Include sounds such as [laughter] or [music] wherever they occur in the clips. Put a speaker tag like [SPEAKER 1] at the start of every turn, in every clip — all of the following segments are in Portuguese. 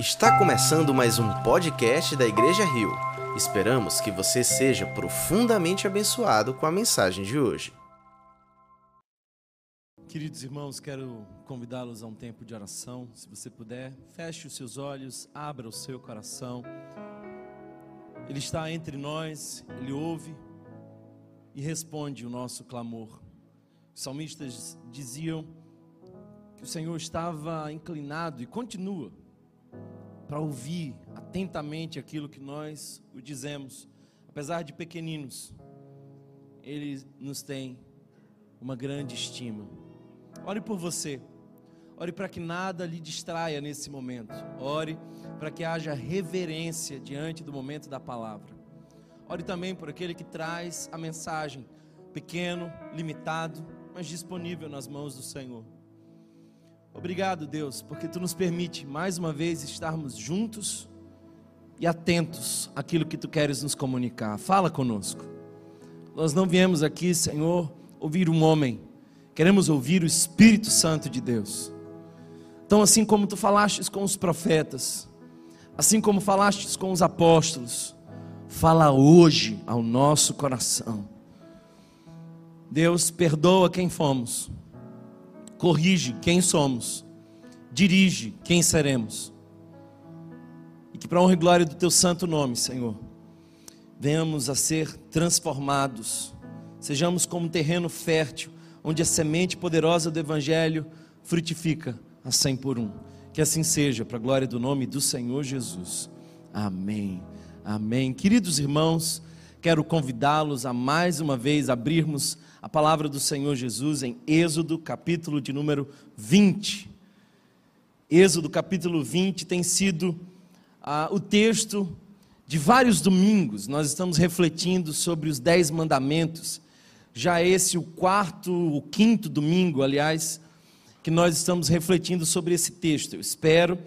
[SPEAKER 1] Está começando mais um podcast da Igreja Rio. Esperamos que você seja profundamente abençoado com a mensagem de hoje.
[SPEAKER 2] Queridos irmãos, quero convidá-los a um tempo de oração. Se você puder, feche os seus olhos, abra o seu coração. Ele está entre nós, ele ouve e responde o nosso clamor. Os salmistas diziam que o Senhor estava inclinado e continua para ouvir atentamente aquilo que nós o dizemos, apesar de pequeninos, ele nos tem uma grande estima. Ore por você. Ore para que nada lhe distraia nesse momento. Ore para que haja reverência diante do momento da palavra. Ore também por aquele que traz a mensagem, pequeno, limitado, mas disponível nas mãos do Senhor. Obrigado, Deus, porque tu nos permite mais uma vez estarmos juntos e atentos àquilo que tu queres nos comunicar. Fala conosco. Nós não viemos aqui, Senhor, ouvir um homem, queremos ouvir o Espírito Santo de Deus. Então, assim como tu falastes com os profetas, assim como falastes com os apóstolos, fala hoje ao nosso coração. Deus, perdoa quem fomos corrige quem somos, dirige quem seremos. E que para honra e glória do teu santo nome, Senhor, venhamos a ser transformados, sejamos como um terreno fértil, onde a semente poderosa do Evangelho frutifica a cem por um. Que assim seja, para a glória do nome do Senhor Jesus. Amém. Amém. Queridos irmãos, quero convidá-los a mais uma vez abrirmos a palavra do Senhor Jesus em Êxodo, capítulo de número 20. Êxodo, capítulo 20, tem sido ah, o texto de vários domingos. Nós estamos refletindo sobre os Dez Mandamentos. Já esse, o quarto, o quinto domingo, aliás, que nós estamos refletindo sobre esse texto. Eu espero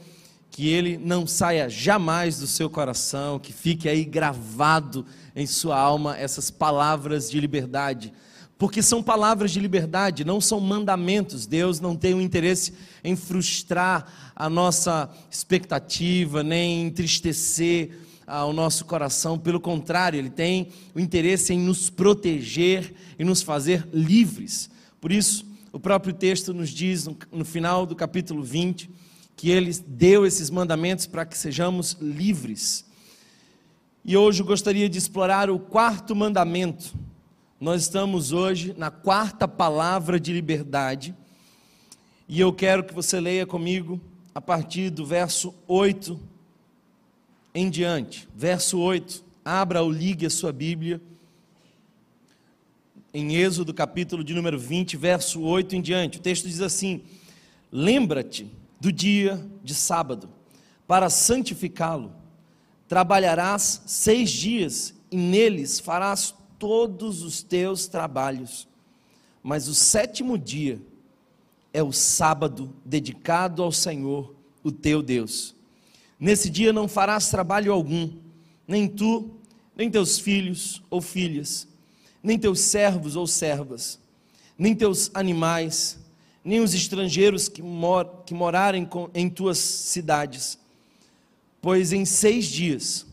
[SPEAKER 2] que ele não saia jamais do seu coração, que fique aí gravado em sua alma essas palavras de liberdade porque são palavras de liberdade, não são mandamentos. Deus não tem o um interesse em frustrar a nossa expectativa, nem entristecer ah, o nosso coração, pelo contrário, Ele tem o interesse em nos proteger e nos fazer livres. Por isso, o próprio texto nos diz, no final do capítulo 20, que Ele deu esses mandamentos para que sejamos livres. E hoje eu gostaria de explorar o quarto mandamento nós estamos hoje na quarta palavra de liberdade, e eu quero que você leia comigo a partir do verso 8 em diante. Verso 8. Abra ou ligue a sua Bíblia. Em Êxodo, capítulo de número 20, verso 8 em diante. O texto diz assim: Lembra-te do dia de sábado, para santificá-lo. Trabalharás seis dias, e neles farás todos os teus trabalhos, mas o sétimo dia é o sábado dedicado ao Senhor, o teu Deus. Nesse dia não farás trabalho algum, nem tu, nem teus filhos ou filhas, nem teus servos ou servas, nem teus animais, nem os estrangeiros que, mor que morarem em tuas cidades. Pois em seis dias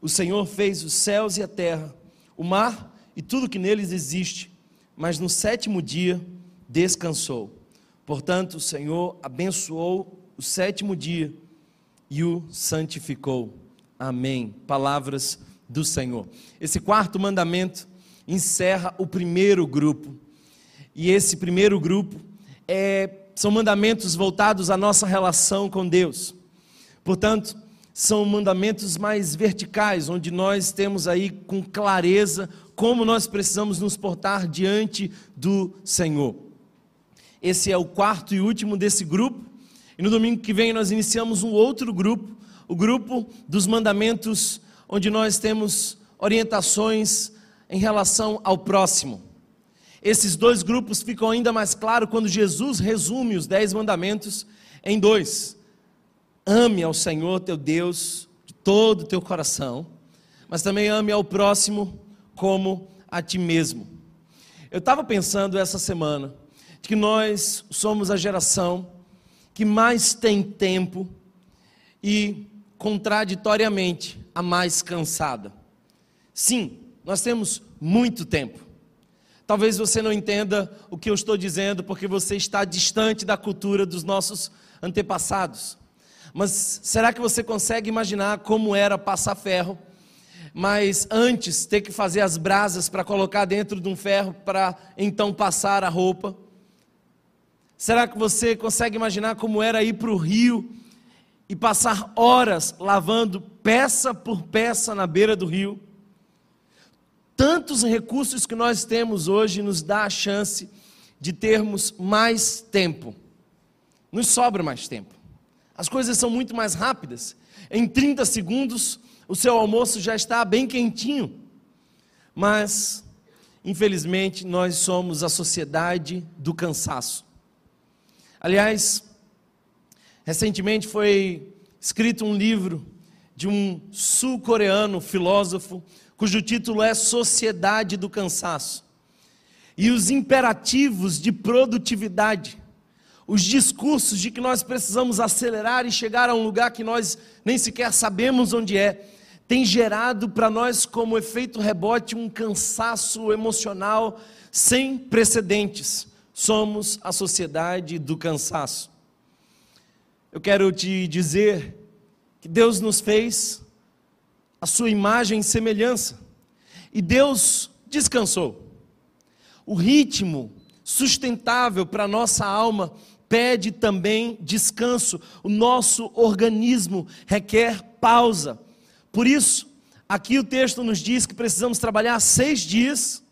[SPEAKER 2] o Senhor fez os céus e a terra, o mar e tudo que neles existe, mas no sétimo dia descansou. Portanto, o Senhor abençoou o sétimo dia e o santificou. Amém. Palavras do Senhor. Esse quarto mandamento encerra o primeiro grupo. E esse primeiro grupo é, são mandamentos voltados à nossa relação com Deus. Portanto, são mandamentos mais verticais, onde nós temos aí com clareza como nós precisamos nos portar diante do Senhor. Esse é o quarto e último desse grupo, e no domingo que vem nós iniciamos um outro grupo, o grupo dos mandamentos, onde nós temos orientações em relação ao próximo. Esses dois grupos ficam ainda mais claros quando Jesus resume os dez mandamentos em dois. Ame ao Senhor teu Deus de todo o teu coração, mas também ame ao próximo como a ti mesmo. Eu estava pensando essa semana que nós somos a geração que mais tem tempo e, contraditoriamente, a mais cansada. Sim, nós temos muito tempo. Talvez você não entenda o que eu estou dizendo porque você está distante da cultura dos nossos antepassados. Mas será que você consegue imaginar como era passar ferro? Mas antes ter que fazer as brasas para colocar dentro de um ferro para então passar a roupa? Será que você consegue imaginar como era ir para o rio e passar horas lavando peça por peça na beira do rio? Tantos recursos que nós temos hoje nos dá a chance de termos mais tempo. Nos sobra mais tempo. As coisas são muito mais rápidas. Em 30 segundos, o seu almoço já está bem quentinho. Mas, infelizmente, nós somos a sociedade do cansaço. Aliás, recentemente foi escrito um livro de um sul-coreano filósofo cujo título é Sociedade do Cansaço. E os imperativos de produtividade, os discursos de que nós precisamos acelerar e chegar a um lugar que nós nem sequer sabemos onde é, tem gerado para nós, como efeito rebote, um cansaço emocional sem precedentes. Somos a sociedade do cansaço. Eu quero te dizer que Deus nos fez a sua imagem e semelhança. E Deus descansou. O ritmo sustentável para a nossa alma pede também descanso. O nosso organismo requer pausa. Por isso, aqui o texto nos diz que precisamos trabalhar seis dias,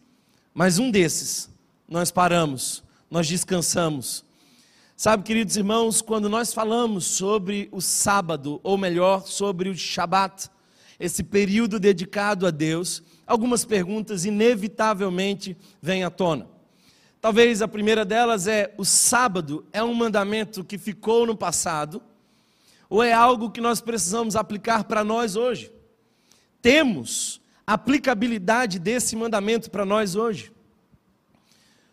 [SPEAKER 2] mas um desses nós paramos, nós descansamos. Sabe, queridos irmãos, quando nós falamos sobre o sábado, ou melhor, sobre o Shabat, esse período dedicado a Deus, algumas perguntas inevitavelmente vêm à tona. Talvez a primeira delas é: o sábado é um mandamento que ficou no passado, ou é algo que nós precisamos aplicar para nós hoje? Temos aplicabilidade desse mandamento para nós hoje?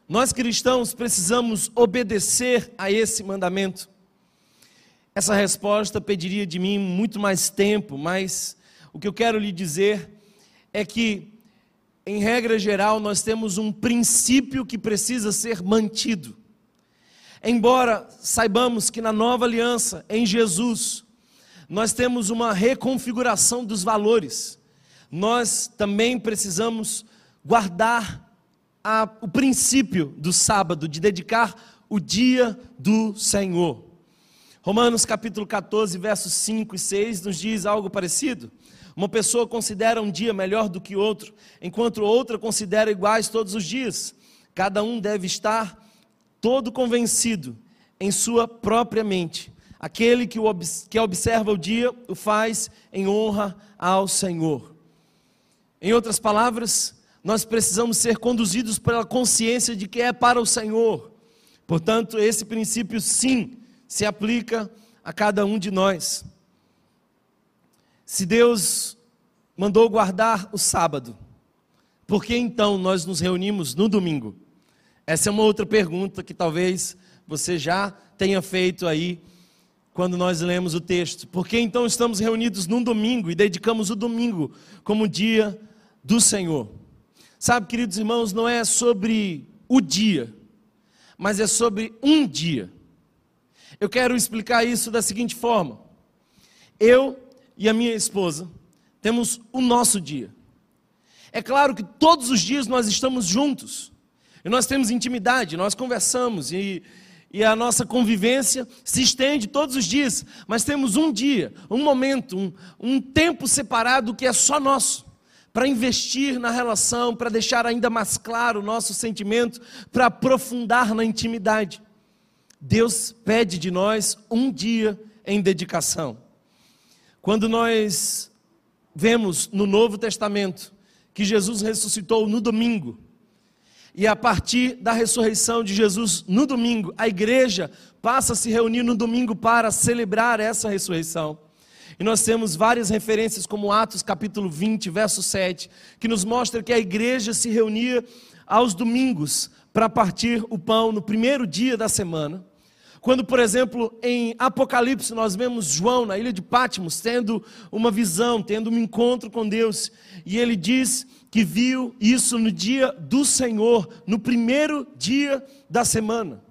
[SPEAKER 2] Nós cristãos precisamos obedecer a esse mandamento. Essa resposta pediria de mim muito mais tempo, mas o que eu quero lhe dizer é que, em regra geral, nós temos um princípio que precisa ser mantido. Embora saibamos que na nova aliança, em Jesus, nós temos uma reconfiguração dos valores, nós também precisamos guardar a, o princípio do sábado, de dedicar o dia do Senhor. Romanos capítulo 14, versos 5 e 6 nos diz algo parecido. Uma pessoa considera um dia melhor do que outro, enquanto outra considera iguais todos os dias. Cada um deve estar todo convencido em sua própria mente. Aquele que, o, que observa o dia o faz em honra ao Senhor. Em outras palavras, nós precisamos ser conduzidos pela consciência de que é para o Senhor. Portanto, esse princípio sim se aplica a cada um de nós. Se Deus mandou guardar o sábado, por que então nós nos reunimos no domingo? Essa é uma outra pergunta que talvez você já tenha feito aí quando nós lemos o texto. Por que então estamos reunidos num domingo e dedicamos o domingo como dia do Senhor? Sabe, queridos irmãos, não é sobre o dia, mas é sobre um dia. Eu quero explicar isso da seguinte forma: eu e a minha esposa temos o nosso dia. É claro que todos os dias nós estamos juntos, e nós temos intimidade, nós conversamos, e, e a nossa convivência se estende todos os dias, mas temos um dia, um momento, um, um tempo separado que é só nosso, para investir na relação, para deixar ainda mais claro o nosso sentimento, para aprofundar na intimidade. Deus pede de nós um dia em dedicação. Quando nós vemos no Novo Testamento que Jesus ressuscitou no domingo, e a partir da ressurreição de Jesus no domingo, a igreja passa a se reunir no domingo para celebrar essa ressurreição. E nós temos várias referências, como Atos capítulo 20, verso 7, que nos mostra que a igreja se reunia aos domingos para partir o pão no primeiro dia da semana Quando, por exemplo, em Apocalipse nós vemos João na ilha de Patmos tendo uma visão, tendo um encontro com Deus, e ele diz que viu isso no dia do Senhor, no primeiro dia da semana.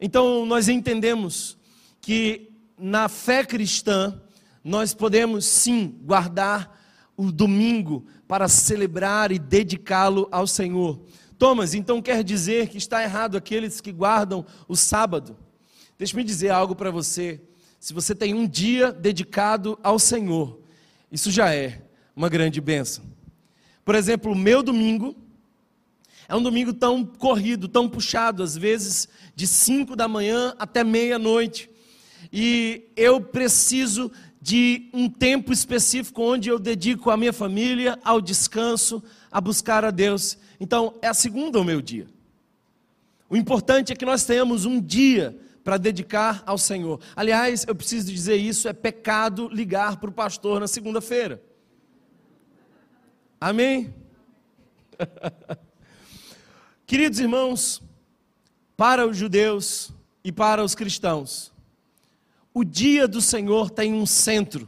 [SPEAKER 2] Então nós entendemos que na fé cristã nós podemos sim guardar o domingo para celebrar e dedicá-lo ao Senhor. Thomas, então quer dizer que está errado aqueles que guardam o sábado? Deixe-me dizer algo para você. Se você tem um dia dedicado ao Senhor, isso já é uma grande bênção. Por exemplo, o meu domingo é um domingo tão corrido, tão puxado, às vezes de 5 da manhã até meia-noite. E eu preciso de um tempo específico onde eu dedico a minha família ao descanso, a buscar a Deus. Então, é a segunda o meu dia. O importante é que nós tenhamos um dia para dedicar ao Senhor. Aliás, eu preciso dizer isso: é pecado ligar para o pastor na segunda-feira. Amém? [laughs] Queridos irmãos, para os judeus e para os cristãos, o dia do Senhor tem um centro.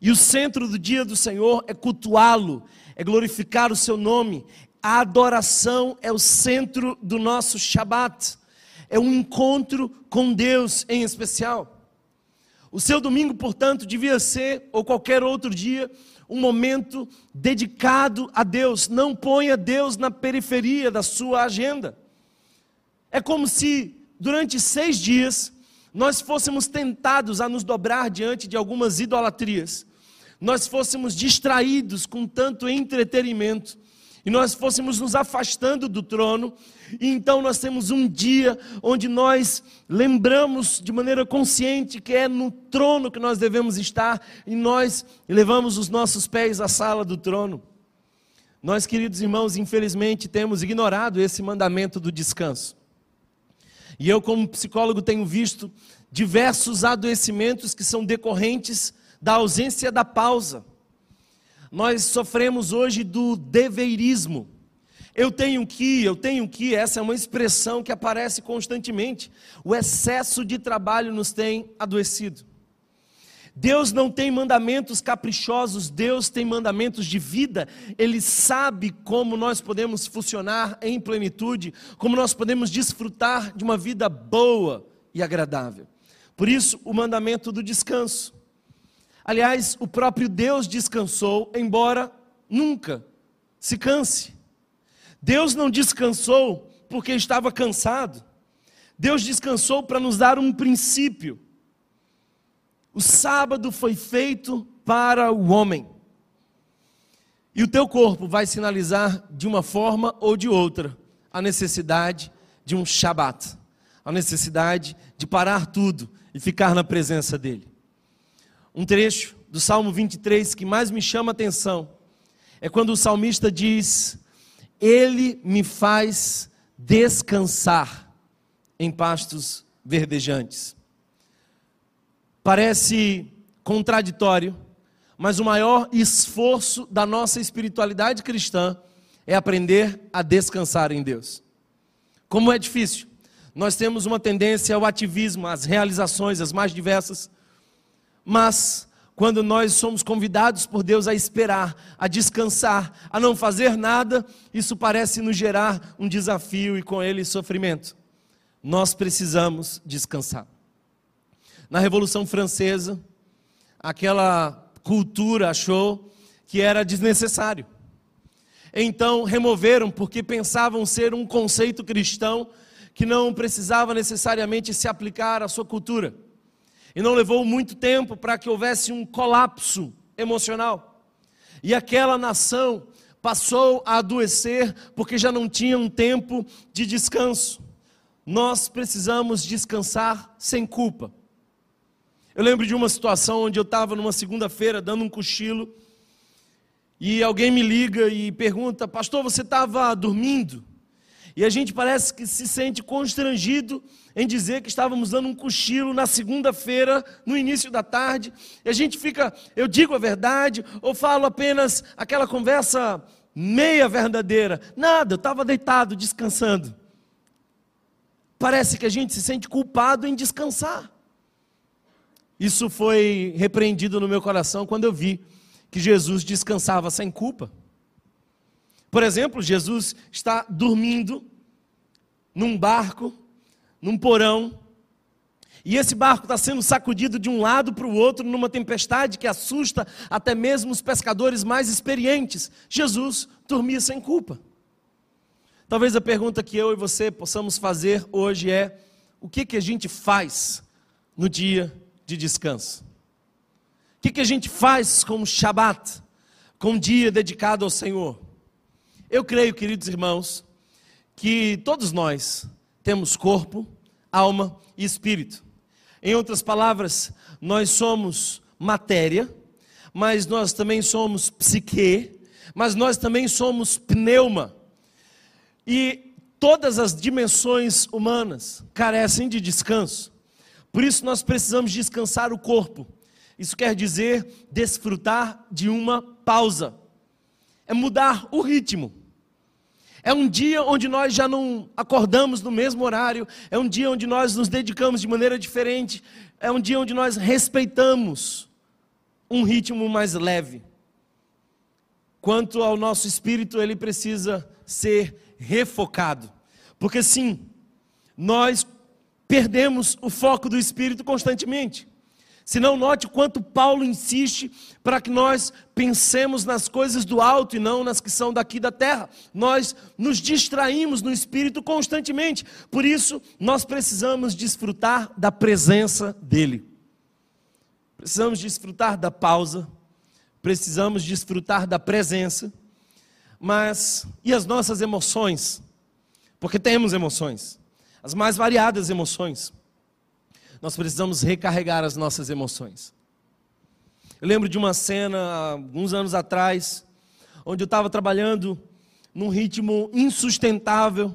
[SPEAKER 2] E o centro do dia do Senhor é cultuá-lo, é glorificar o seu nome. A adoração é o centro do nosso Shabat é um encontro com Deus em especial. O seu domingo, portanto, devia ser, ou qualquer outro dia, um momento dedicado a Deus. Não ponha Deus na periferia da sua agenda. É como se, durante seis dias, nós fôssemos tentados a nos dobrar diante de algumas idolatrias, nós fôssemos distraídos com tanto entretenimento, e nós fôssemos nos afastando do trono, e então nós temos um dia onde nós lembramos de maneira consciente que é no trono que nós devemos estar, e nós levamos os nossos pés à sala do trono. Nós, queridos irmãos, infelizmente temos ignorado esse mandamento do descanso. E eu, como psicólogo, tenho visto diversos adoecimentos que são decorrentes da ausência da pausa. Nós sofremos hoje do deveirismo. Eu tenho que, eu tenho que, essa é uma expressão que aparece constantemente. O excesso de trabalho nos tem adoecido. Deus não tem mandamentos caprichosos, Deus tem mandamentos de vida. Ele sabe como nós podemos funcionar em plenitude, como nós podemos desfrutar de uma vida boa e agradável. Por isso, o mandamento do descanso. Aliás, o próprio Deus descansou, embora nunca se canse. Deus não descansou porque estava cansado. Deus descansou para nos dar um princípio. O sábado foi feito para o homem. E o teu corpo vai sinalizar de uma forma ou de outra a necessidade de um Shabat, a necessidade de parar tudo e ficar na presença dele. Um trecho do Salmo 23 que mais me chama a atenção é quando o salmista diz: Ele me faz descansar em pastos verdejantes. Parece contraditório, mas o maior esforço da nossa espiritualidade cristã é aprender a descansar em Deus. Como é difícil. Nós temos uma tendência ao ativismo, às realizações, as mais diversas. Mas quando nós somos convidados por Deus a esperar, a descansar, a não fazer nada, isso parece nos gerar um desafio e com ele sofrimento. Nós precisamos descansar. Na Revolução Francesa, aquela cultura achou que era desnecessário. Então removeram porque pensavam ser um conceito cristão que não precisava necessariamente se aplicar à sua cultura. E não levou muito tempo para que houvesse um colapso emocional. E aquela nação passou a adoecer porque já não tinha um tempo de descanso. Nós precisamos descansar sem culpa. Eu lembro de uma situação onde eu estava numa segunda-feira dando um cochilo e alguém me liga e pergunta: Pastor, você estava dormindo? E a gente parece que se sente constrangido em dizer que estávamos dando um cochilo na segunda-feira, no início da tarde. E a gente fica, eu digo a verdade ou falo apenas aquela conversa meia verdadeira? Nada, eu estava deitado, descansando. parece que a gente se sente culpado em descansar. Isso foi repreendido no meu coração quando eu vi que Jesus descansava sem culpa. Por exemplo, Jesus está dormindo num barco, num porão, e esse barco está sendo sacudido de um lado para o outro numa tempestade que assusta até mesmo os pescadores mais experientes. Jesus dormia sem culpa. Talvez a pergunta que eu e você possamos fazer hoje é: o que, que a gente faz no dia de descanso? O que, que a gente faz com o Shabat, com um dia dedicado ao Senhor? Eu creio, queridos irmãos, que todos nós temos corpo, alma e espírito. Em outras palavras, nós somos matéria, mas nós também somos psique, mas nós também somos pneuma. E todas as dimensões humanas carecem de descanso. Por isso nós precisamos descansar o corpo. Isso quer dizer desfrutar de uma pausa. É mudar o ritmo. É um dia onde nós já não acordamos no mesmo horário, é um dia onde nós nos dedicamos de maneira diferente, é um dia onde nós respeitamos um ritmo mais leve. Quanto ao nosso espírito, ele precisa ser refocado. Porque sim, nós perdemos o foco do espírito constantemente. Se não note quanto Paulo insiste para que nós pensemos nas coisas do alto e não nas que são daqui da terra. Nós nos distraímos no espírito constantemente. Por isso, nós precisamos desfrutar da presença dele. Precisamos desfrutar da pausa, precisamos desfrutar da presença. Mas e as nossas emoções? Porque temos emoções, as mais variadas emoções nós precisamos recarregar as nossas emoções. Eu lembro de uma cena, alguns anos atrás, onde eu estava trabalhando num ritmo insustentável,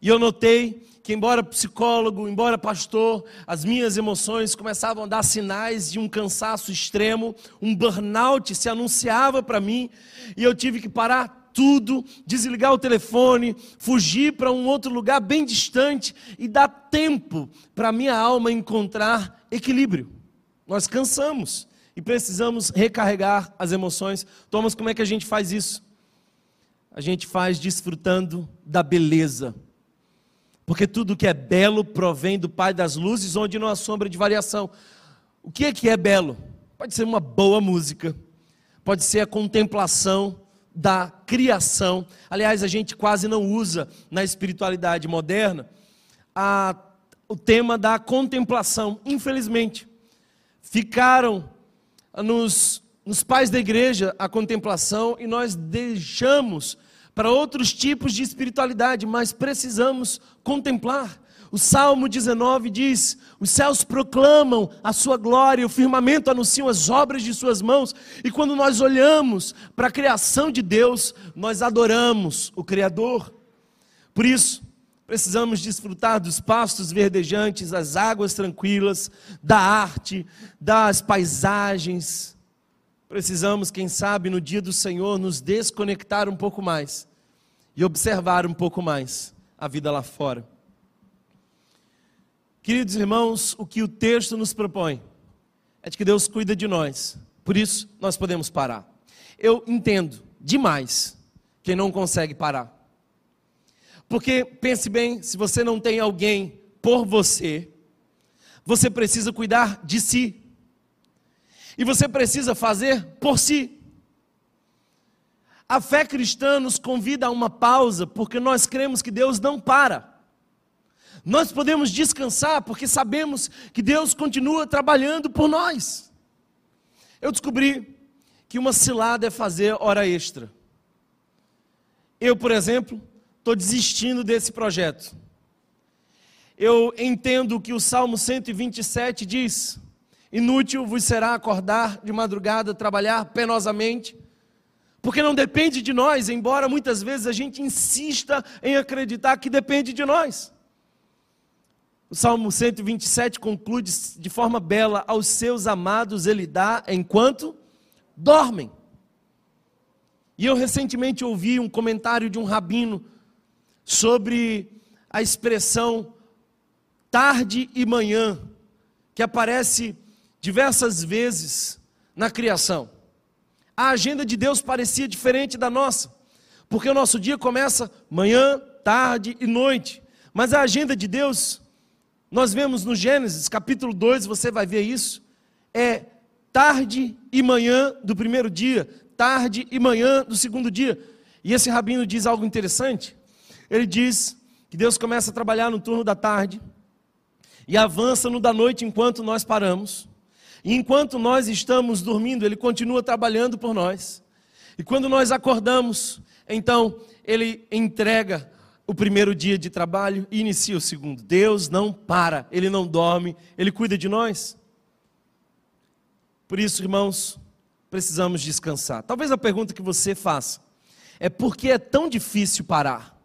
[SPEAKER 2] e eu notei que, embora psicólogo, embora pastor, as minhas emoções começavam a dar sinais de um cansaço extremo, um burnout se anunciava para mim, e eu tive que parar tudo, desligar o telefone, fugir para um outro lugar bem distante e dar tempo para minha alma encontrar equilíbrio. Nós cansamos e precisamos recarregar as emoções. Thomas, como é que a gente faz isso? A gente faz desfrutando da beleza. Porque tudo que é belo provém do Pai das luzes, onde não há sombra de variação. O que é que é belo? Pode ser uma boa música, pode ser a contemplação da criação. Aliás, a gente quase não usa na espiritualidade moderna a, o tema da contemplação, infelizmente. Ficaram nos, nos pais da igreja a contemplação e nós deixamos para outros tipos de espiritualidade, mas precisamos contemplar. O Salmo 19 diz: Os céus proclamam a sua glória, o firmamento anuncia as obras de suas mãos. E quando nós olhamos para a criação de Deus, nós adoramos o Criador. Por isso, precisamos desfrutar dos pastos verdejantes, das águas tranquilas, da arte, das paisagens. Precisamos, quem sabe, no dia do Senhor, nos desconectar um pouco mais e observar um pouco mais a vida lá fora. Queridos irmãos, o que o texto nos propõe é de que Deus cuida de nós, por isso nós podemos parar. Eu entendo demais quem não consegue parar. Porque pense bem, se você não tem alguém por você, você precisa cuidar de si. E você precisa fazer por si. A fé cristã nos convida a uma pausa, porque nós cremos que Deus não para. Nós podemos descansar porque sabemos que Deus continua trabalhando por nós. Eu descobri que uma cilada é fazer hora extra. Eu, por exemplo, estou desistindo desse projeto. Eu entendo que o Salmo 127 diz: Inútil vos será acordar de madrugada, trabalhar penosamente, porque não depende de nós, embora muitas vezes a gente insista em acreditar que depende de nós. O Salmo 127 conclui de forma bela: aos seus amados ele dá enquanto dormem. E eu recentemente ouvi um comentário de um rabino sobre a expressão tarde e manhã, que aparece diversas vezes na criação. A agenda de Deus parecia diferente da nossa, porque o nosso dia começa manhã, tarde e noite. Mas a agenda de Deus, nós vemos no Gênesis, capítulo 2, você vai ver isso, é tarde e manhã do primeiro dia, tarde e manhã do segundo dia. E esse rabino diz algo interessante. Ele diz que Deus começa a trabalhar no turno da tarde e avança no da noite enquanto nós paramos. E enquanto nós estamos dormindo, Ele continua trabalhando por nós. E quando nós acordamos, então Ele entrega o primeiro dia de trabalho e inicia o segundo. Deus não para, Ele não dorme, Ele cuida de nós. Por isso, irmãos, precisamos descansar. Talvez a pergunta que você faça é por que é tão difícil parar?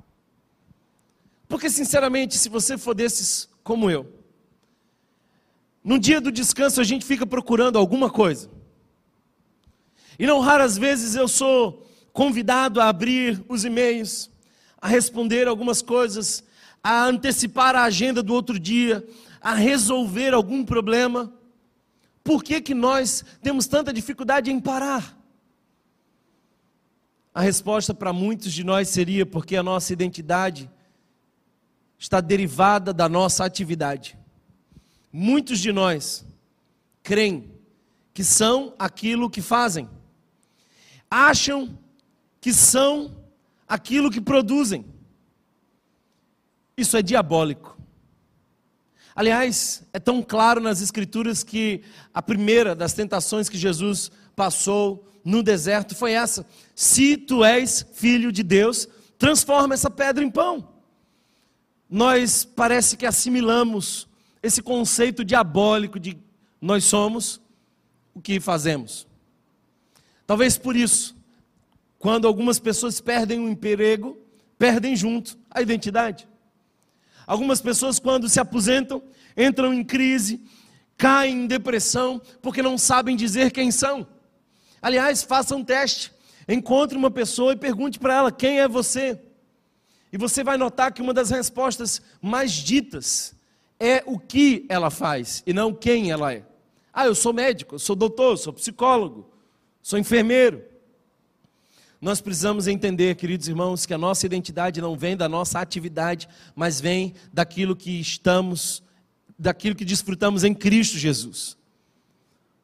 [SPEAKER 2] Porque, sinceramente, se você for desses como eu, no dia do descanso a gente fica procurando alguma coisa. E não raras vezes eu sou convidado a abrir os e-mails, a responder algumas coisas, a antecipar a agenda do outro dia, a resolver algum problema. Por que, que nós temos tanta dificuldade em parar? A resposta para muitos de nós seria porque a nossa identidade está derivada da nossa atividade. Muitos de nós creem que são aquilo que fazem, acham que são aquilo que produzem. Isso é diabólico. Aliás, é tão claro nas Escrituras que a primeira das tentações que Jesus passou no deserto foi essa: se tu és filho de Deus, transforma essa pedra em pão. Nós parece que assimilamos esse conceito diabólico de nós somos o que fazemos. Talvez por isso, quando algumas pessoas perdem um emprego, perdem junto a identidade. Algumas pessoas, quando se aposentam, entram em crise, caem em depressão, porque não sabem dizer quem são. Aliás, faça um teste. Encontre uma pessoa e pergunte para ela: quem é você? E você vai notar que uma das respostas mais ditas é o que ela faz e não quem ela é. Ah, eu sou médico, eu sou doutor, sou psicólogo, sou enfermeiro. Nós precisamos entender, queridos irmãos, que a nossa identidade não vem da nossa atividade, mas vem daquilo que estamos, daquilo que desfrutamos em Cristo Jesus.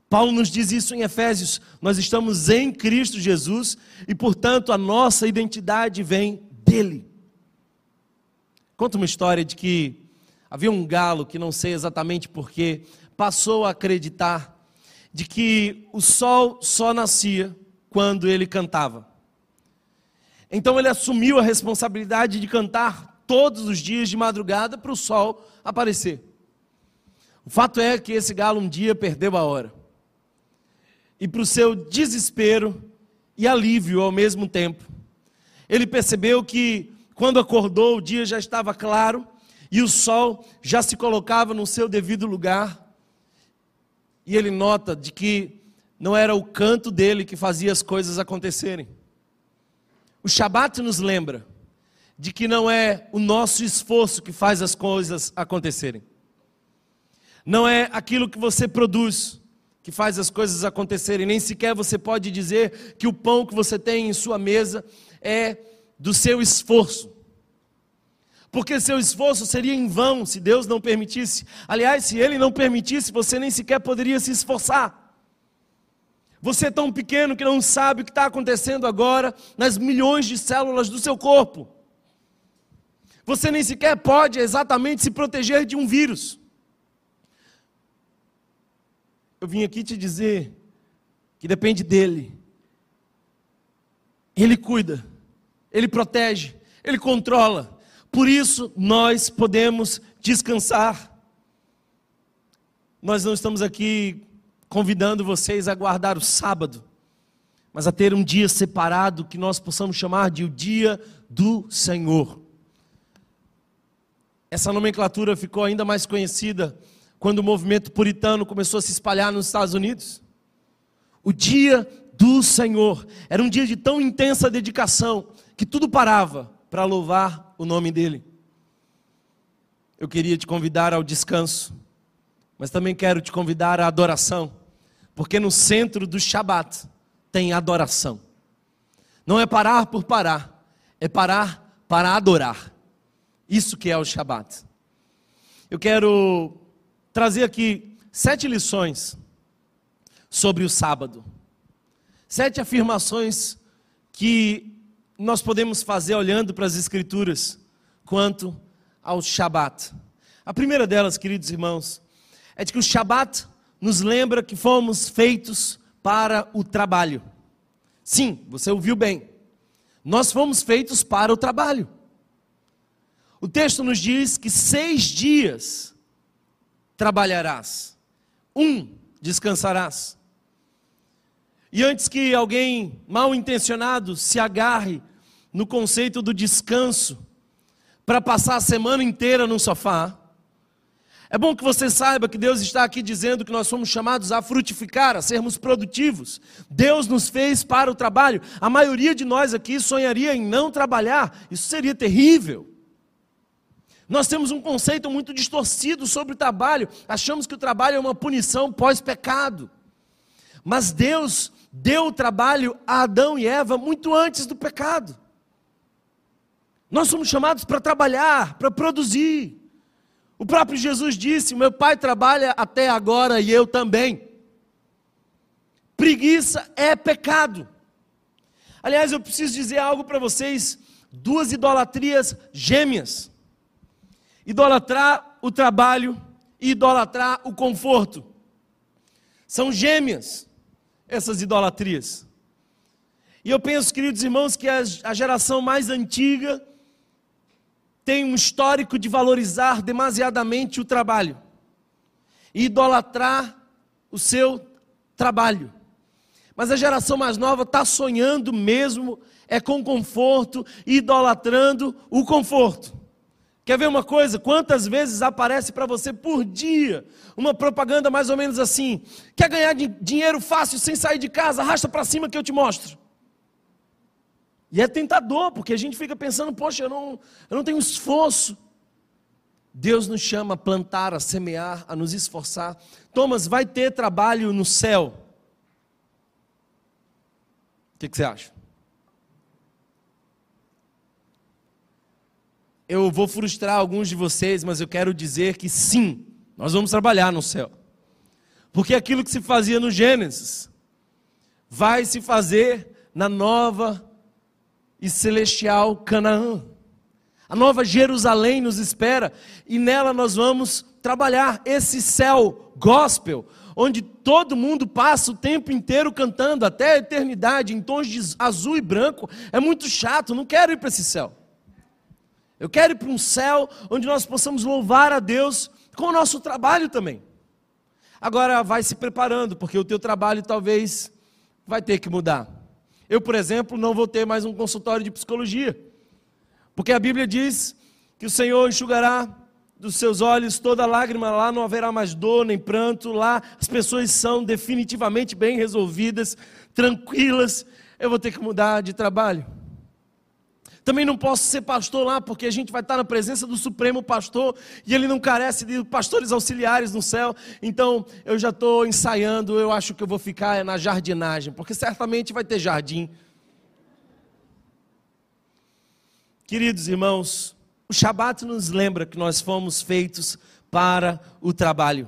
[SPEAKER 2] Paulo nos diz isso em Efésios: nós estamos em Cristo Jesus e, portanto, a nossa identidade vem dele. Conta uma história de que havia um galo que não sei exatamente porquê, passou a acreditar de que o sol só nascia quando ele cantava. Então ele assumiu a responsabilidade de cantar todos os dias de madrugada para o sol aparecer. O fato é que esse galo um dia perdeu a hora. E para o seu desespero e alívio ao mesmo tempo, ele percebeu que quando acordou o dia já estava claro e o sol já se colocava no seu devido lugar. E ele nota de que não era o canto dele que fazia as coisas acontecerem o Shabat nos lembra de que não é o nosso esforço que faz as coisas acontecerem. Não é aquilo que você produz que faz as coisas acontecerem, nem sequer você pode dizer que o pão que você tem em sua mesa é do seu esforço. Porque seu esforço seria em vão se Deus não permitisse. Aliás, se Ele não permitisse, você nem sequer poderia se esforçar. Você é tão pequeno que não sabe o que está acontecendo agora nas milhões de células do seu corpo. Você nem sequer pode exatamente se proteger de um vírus. Eu vim aqui te dizer que depende dele. Ele cuida, ele protege, ele controla. Por isso nós podemos descansar. Nós não estamos aqui convidando vocês a guardar o sábado, mas a ter um dia separado que nós possamos chamar de o dia do Senhor. Essa nomenclatura ficou ainda mais conhecida quando o movimento puritano começou a se espalhar nos Estados Unidos. O dia do Senhor era um dia de tão intensa dedicação que tudo parava para louvar o nome dele. eu queria te convidar ao descanso, mas também quero te convidar à adoração, porque no centro do Shabat tem adoração. Não é parar por parar, é parar para adorar. Isso que é o Shabat. Eu quero trazer aqui sete lições sobre o sábado. Sete afirmações que nós podemos fazer olhando para as Escrituras quanto ao Shabat. A primeira delas, queridos irmãos, é de que o Shabat nos lembra que fomos feitos para o trabalho. Sim, você ouviu bem. Nós fomos feitos para o trabalho. O texto nos diz que seis dias trabalharás, um descansarás. E antes que alguém mal intencionado se agarre no conceito do descanso, para passar a semana inteira no sofá. É bom que você saiba que Deus está aqui dizendo que nós somos chamados a frutificar, a sermos produtivos. Deus nos fez para o trabalho. A maioria de nós aqui sonharia em não trabalhar. Isso seria terrível. Nós temos um conceito muito distorcido sobre o trabalho. Achamos que o trabalho é uma punição pós-pecado. Mas Deus deu o trabalho a Adão e Eva muito antes do pecado. Nós somos chamados para trabalhar, para produzir. O próprio Jesus disse: Meu pai trabalha até agora e eu também. Preguiça é pecado. Aliás, eu preciso dizer algo para vocês: duas idolatrias gêmeas. Idolatrar o trabalho e idolatrar o conforto. São gêmeas essas idolatrias. E eu penso, queridos irmãos, que a geração mais antiga tem um histórico de valorizar demasiadamente o trabalho e idolatrar o seu trabalho. Mas a geração mais nova está sonhando mesmo, é com conforto, idolatrando o conforto. Quer ver uma coisa? Quantas vezes aparece para você por dia uma propaganda mais ou menos assim: quer ganhar dinheiro fácil sem sair de casa? Arrasta para cima que eu te mostro. E é tentador, porque a gente fica pensando, poxa, eu não, eu não tenho esforço. Deus nos chama a plantar, a semear, a nos esforçar. Thomas, vai ter trabalho no céu. O que, que você acha? Eu vou frustrar alguns de vocês, mas eu quero dizer que sim, nós vamos trabalhar no céu. Porque aquilo que se fazia no Gênesis vai se fazer na nova e celestial Canaã. A nova Jerusalém nos espera e nela nós vamos trabalhar esse céu gospel, onde todo mundo passa o tempo inteiro cantando até a eternidade em tons de azul e branco. É muito chato, não quero ir para esse céu. Eu quero ir para um céu onde nós possamos louvar a Deus com o nosso trabalho também. Agora vai se preparando, porque o teu trabalho talvez vai ter que mudar. Eu, por exemplo, não vou ter mais um consultório de psicologia, porque a Bíblia diz que o Senhor enxugará dos seus olhos toda lágrima, lá não haverá mais dor nem pranto, lá as pessoas são definitivamente bem resolvidas, tranquilas. Eu vou ter que mudar de trabalho. Também não posso ser pastor lá, porque a gente vai estar na presença do Supremo Pastor e ele não carece de pastores auxiliares no céu. Então eu já estou ensaiando, eu acho que eu vou ficar na jardinagem, porque certamente vai ter jardim. Queridos irmãos, o Shabat nos lembra que nós fomos feitos para o trabalho.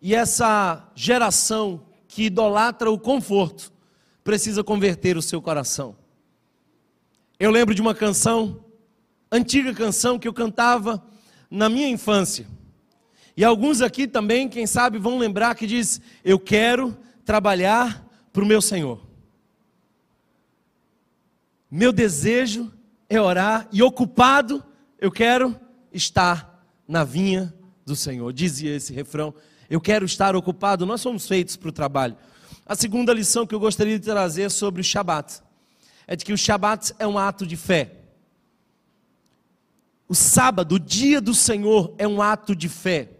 [SPEAKER 2] E essa geração que idolatra o conforto precisa converter o seu coração. Eu lembro de uma canção, antiga canção que eu cantava na minha infância. E alguns aqui também, quem sabe, vão lembrar que diz: Eu quero trabalhar para o meu Senhor. Meu desejo é orar e ocupado eu quero estar na vinha do Senhor. Dizia esse refrão: Eu quero estar ocupado. Nós somos feitos para o trabalho. A segunda lição que eu gostaria de trazer sobre o Shabat é de que o Shabat é um ato de fé. O sábado, o dia do Senhor, é um ato de fé.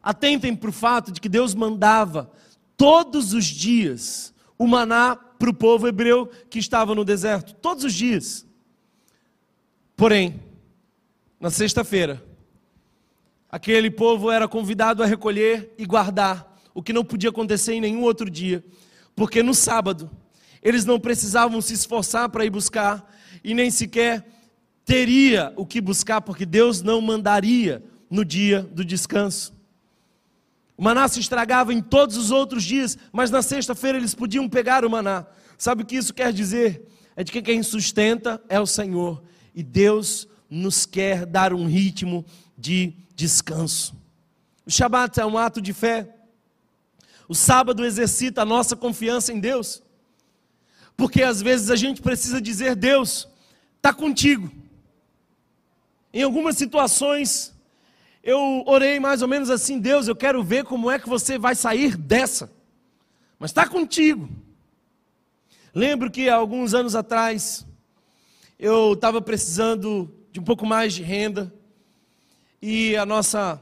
[SPEAKER 2] Atentem para o fato de que Deus mandava todos os dias o maná para o povo hebreu que estava no deserto, todos os dias. Porém, na sexta-feira, aquele povo era convidado a recolher e guardar, o que não podia acontecer em nenhum outro dia, porque no sábado eles não precisavam se esforçar para ir buscar e nem sequer teria o que buscar, porque Deus não mandaria no dia do descanso. O maná se estragava em todos os outros dias, mas na sexta-feira eles podiam pegar o maná. Sabe o que isso quer dizer? É de que quem sustenta é o Senhor. E Deus nos quer dar um ritmo de descanso. O Shabat é um ato de fé. O sábado exercita a nossa confiança em Deus. Porque às vezes a gente precisa dizer: Deus, está contigo. Em algumas situações, eu orei mais ou menos assim: Deus, eu quero ver como é que você vai sair dessa. Mas está contigo. Lembro que alguns anos atrás, eu estava precisando de um pouco mais de renda e a nossa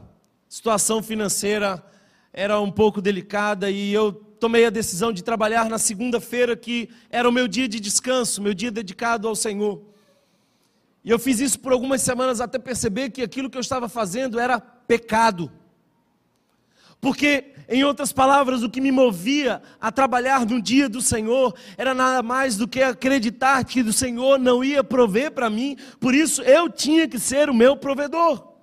[SPEAKER 2] situação financeira era um pouco delicada e eu tomei a decisão de trabalhar na segunda-feira, que era o meu dia de descanso, meu dia dedicado ao Senhor. E eu fiz isso por algumas semanas até perceber que aquilo que eu estava fazendo era pecado. Porque, em outras palavras, o que me movia a trabalhar no dia do Senhor era nada mais do que acreditar que o Senhor não ia prover para mim, por isso eu tinha que ser o meu provedor.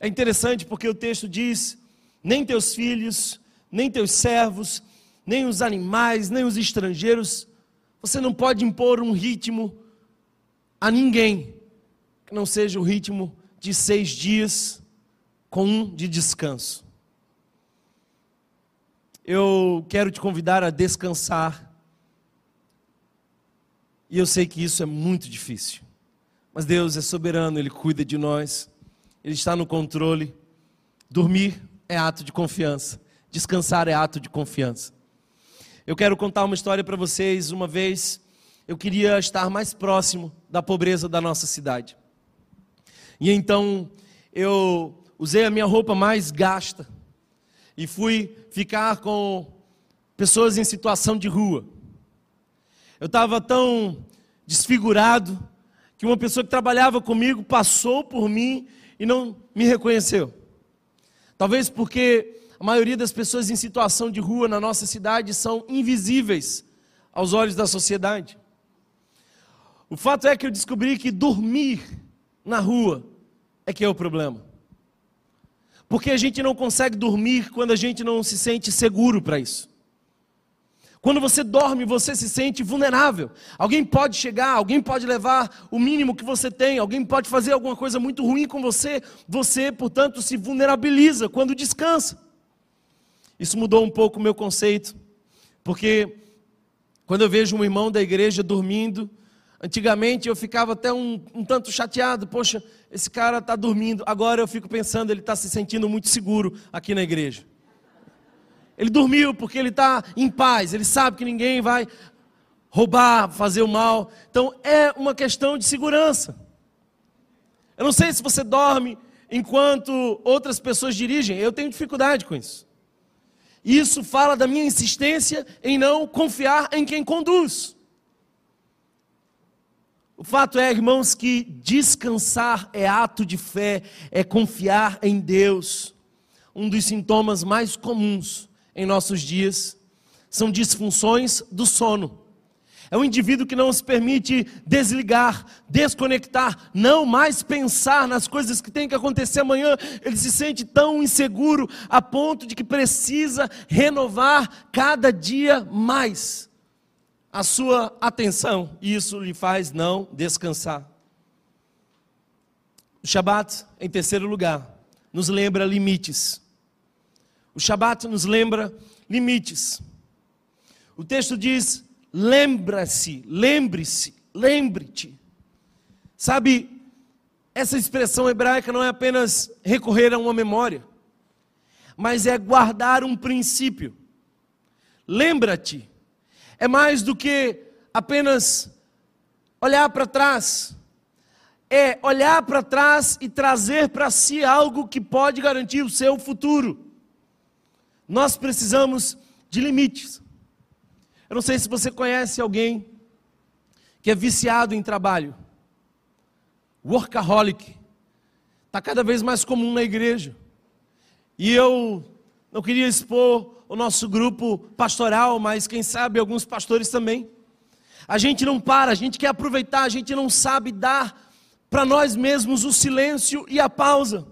[SPEAKER 2] É interessante porque o texto diz: nem teus filhos, nem teus servos, nem os animais, nem os estrangeiros, você não pode impor um ritmo a ninguém que não seja o ritmo de seis dias com um de descanso. Eu quero te convidar a descansar. E eu sei que isso é muito difícil. Mas Deus é soberano, Ele cuida de nós, Ele está no controle. Dormir é ato de confiança, descansar é ato de confiança. Eu quero contar uma história para vocês. Uma vez eu queria estar mais próximo da pobreza da nossa cidade. E então eu usei a minha roupa mais gasta e fui ficar com pessoas em situação de rua. Eu estava tão desfigurado que uma pessoa que trabalhava comigo passou por mim e não me reconheceu. Talvez porque a maioria das pessoas em situação de rua na nossa cidade são invisíveis aos olhos da sociedade. O fato é que eu descobri que dormir na rua é que é o problema. Porque a gente não consegue dormir quando a gente não se sente seguro para isso. Quando você dorme, você se sente vulnerável. Alguém pode chegar, alguém pode levar o mínimo que você tem, alguém pode fazer alguma coisa muito ruim com você. Você, portanto, se vulnerabiliza quando descansa. Isso mudou um pouco o meu conceito, porque quando eu vejo um irmão da igreja dormindo, Antigamente eu ficava até um, um tanto chateado, poxa, esse cara está dormindo. Agora eu fico pensando, ele está se sentindo muito seguro aqui na igreja. Ele dormiu porque ele está em paz, ele sabe que ninguém vai roubar, fazer o mal. Então é uma questão de segurança. Eu não sei se você dorme enquanto outras pessoas dirigem, eu tenho dificuldade com isso. Isso fala da minha insistência em não confiar em quem conduz. O fato é, irmãos, que descansar é ato de fé, é confiar em Deus. Um dos sintomas mais comuns em nossos dias são disfunções do sono. É um indivíduo que não se permite desligar, desconectar, não mais pensar nas coisas que tem que acontecer amanhã. Ele se sente tão inseguro a ponto de que precisa renovar cada dia mais a sua atenção e isso lhe faz não descansar. O Shabat, em terceiro lugar, nos lembra limites. O Shabat nos lembra limites. O texto diz: lembra-se, lembre-se, lembre-te. Sabe, essa expressão hebraica não é apenas recorrer a uma memória, mas é guardar um princípio. Lembra-te é mais do que apenas olhar para trás. É olhar para trás e trazer para si algo que pode garantir o seu futuro. Nós precisamos de limites. Eu não sei se você conhece alguém que é viciado em trabalho. workaholic. Está cada vez mais comum na igreja. E eu não queria expor o nosso grupo pastoral, mas quem sabe alguns pastores também. A gente não para, a gente quer aproveitar, a gente não sabe dar para nós mesmos o silêncio e a pausa.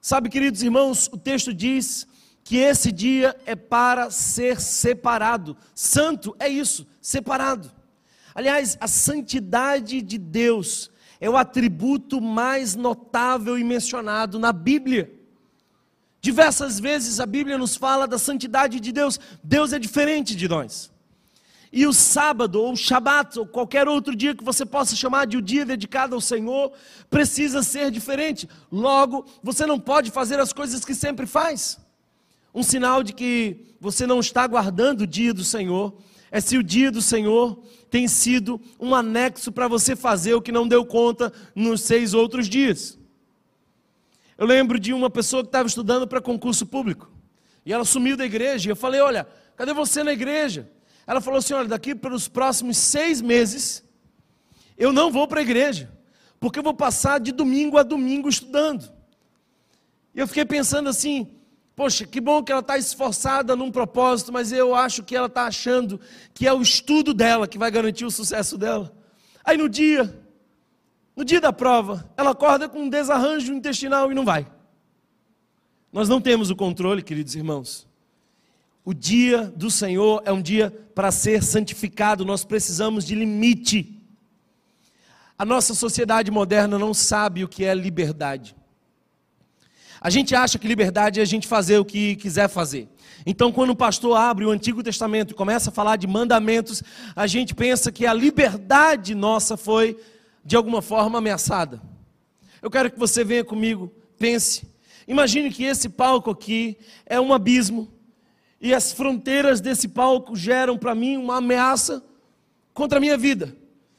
[SPEAKER 2] Sabe, queridos irmãos, o texto diz que esse dia é para ser separado. Santo é isso, separado. Aliás, a santidade de Deus é o atributo mais notável e mencionado na Bíblia. Diversas vezes a Bíblia nos fala da santidade de Deus. Deus é diferente de nós. E o sábado, ou o shabat, ou qualquer outro dia que você possa chamar de o um dia dedicado ao Senhor, precisa ser diferente. Logo, você não pode fazer as coisas que sempre faz. Um sinal de que você não está guardando o dia do Senhor é se o dia do Senhor tem sido um anexo para você fazer o que não deu conta nos seis outros dias. Eu lembro de uma pessoa que estava estudando para concurso público e ela sumiu da igreja. E eu falei: Olha, cadê você na igreja? Ela falou assim: Olha, daqui para os próximos seis meses eu não vou para a igreja, porque eu vou passar de domingo a domingo estudando. E eu fiquei pensando assim: Poxa, que bom que ela está esforçada num propósito, mas eu acho que ela está achando que é o estudo dela que vai garantir o sucesso dela. Aí no dia, no dia da prova, ela acorda com um desarranjo intestinal e não vai. Nós não temos o controle, queridos irmãos. O dia do Senhor é um dia para ser santificado, nós precisamos de limite. A nossa sociedade moderna não sabe o que é liberdade. A gente acha que liberdade é a gente fazer o que quiser fazer. Então, quando o pastor abre o Antigo Testamento e começa a falar de mandamentos, a gente pensa que a liberdade nossa foi, de alguma forma, ameaçada. Eu quero que você venha comigo, pense. Imagine que esse palco aqui é um abismo, e as fronteiras desse palco geram para mim uma ameaça contra a minha vida.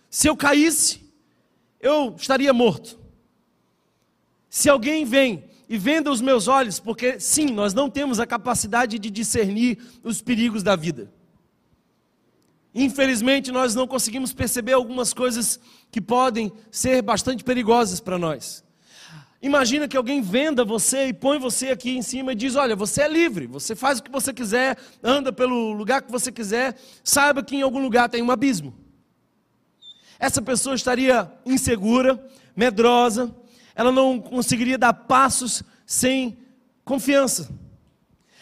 [SPEAKER 2] Se eu caísse, eu estaria morto. Se alguém vem e venda os meus olhos, porque sim, nós não temos a capacidade de discernir os perigos da vida. Infelizmente, nós não conseguimos perceber algumas coisas que podem ser bastante perigosas para nós. Imagina que alguém venda você e põe você aqui em cima e diz: Olha, você é livre, você faz o que você quiser, anda pelo lugar que você quiser, saiba que em algum lugar tem um abismo. Essa pessoa estaria insegura, medrosa, ela não conseguiria dar passos sem confiança.